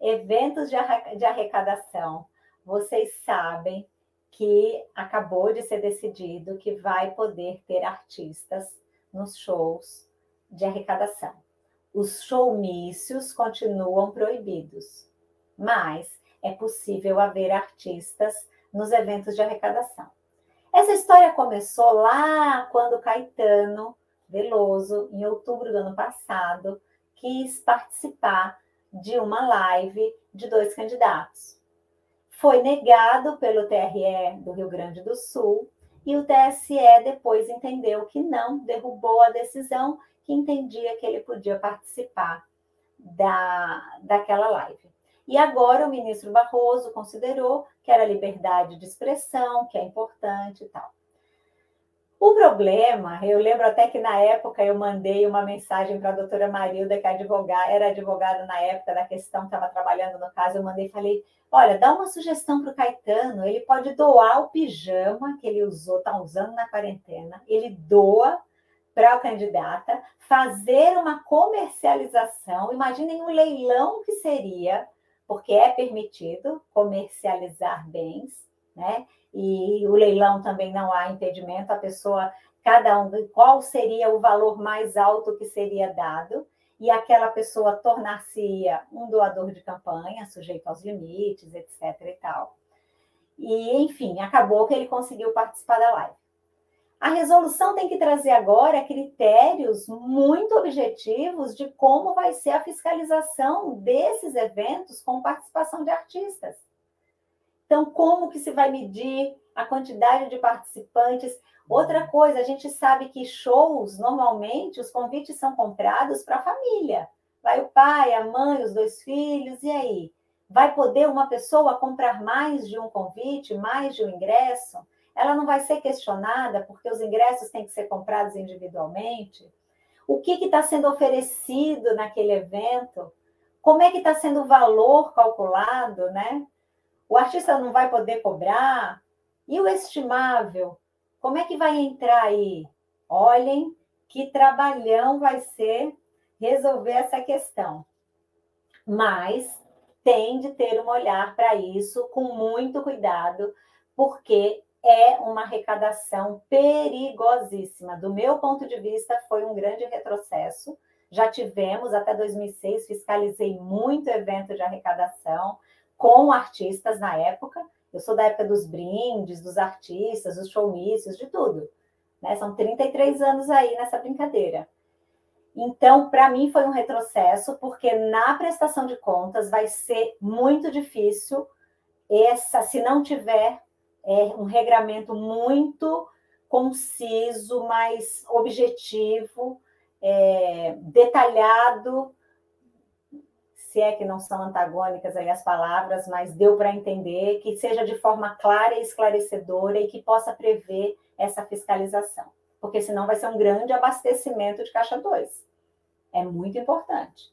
eventos de arrecadação. Vocês sabem que acabou de ser decidido que vai poder ter artistas nos shows de arrecadação. Os showmícios continuam proibidos, mas é possível haver artistas nos eventos de arrecadação. Essa história começou lá quando Caetano Veloso, em outubro do ano passado, quis participar de uma live de dois candidatos. Foi negado pelo TRE do Rio Grande do Sul e o TSE depois entendeu que não, derrubou a decisão que entendia que ele podia participar da, daquela live. E agora o ministro Barroso considerou que era liberdade de expressão, que é importante e tal. O problema, eu lembro até que na época eu mandei uma mensagem para a doutora Marilda, que é advogada, era advogada na época da questão, estava trabalhando no caso, eu mandei e falei, olha, dá uma sugestão para o Caetano, ele pode doar o pijama que ele usou, está usando na quarentena, ele doa para a candidata, fazer uma comercialização, imaginem um leilão que seria, porque é permitido comercializar bens, né? E o leilão também não há impedimento, a pessoa, cada um, qual seria o valor mais alto que seria dado, e aquela pessoa tornar-se um doador de campanha, sujeito aos limites, etc. e tal. E, enfim, acabou que ele conseguiu participar da live. A resolução tem que trazer agora critérios muito objetivos de como vai ser a fiscalização desses eventos com participação de artistas. Então, como que se vai medir a quantidade de participantes? Outra coisa, a gente sabe que shows, normalmente, os convites são comprados para a família. Vai o pai, a mãe, os dois filhos, e aí? Vai poder uma pessoa comprar mais de um convite, mais de um ingresso? ela não vai ser questionada porque os ingressos têm que ser comprados individualmente? O que está sendo oferecido naquele evento? Como é que está sendo o valor calculado, né? O artista não vai poder cobrar? E o estimável? Como é que vai entrar aí? Olhem que trabalhão vai ser resolver essa questão. Mas tem de ter um olhar para isso com muito cuidado, porque é uma arrecadação perigosíssima. Do meu ponto de vista, foi um grande retrocesso. Já tivemos, até 2006, fiscalizei muito evento de arrecadação com artistas na época. Eu sou da época dos brindes, dos artistas, dos showmícios, de tudo. Né? São 33 anos aí nessa brincadeira. Então, para mim, foi um retrocesso, porque na prestação de contas vai ser muito difícil essa, se não tiver é um regramento muito conciso, mais objetivo, é, detalhado, se é que não são antagônicas aí as palavras, mas deu para entender que seja de forma clara e esclarecedora e que possa prever essa fiscalização, porque senão vai ser um grande abastecimento de caixa 2. É muito importante.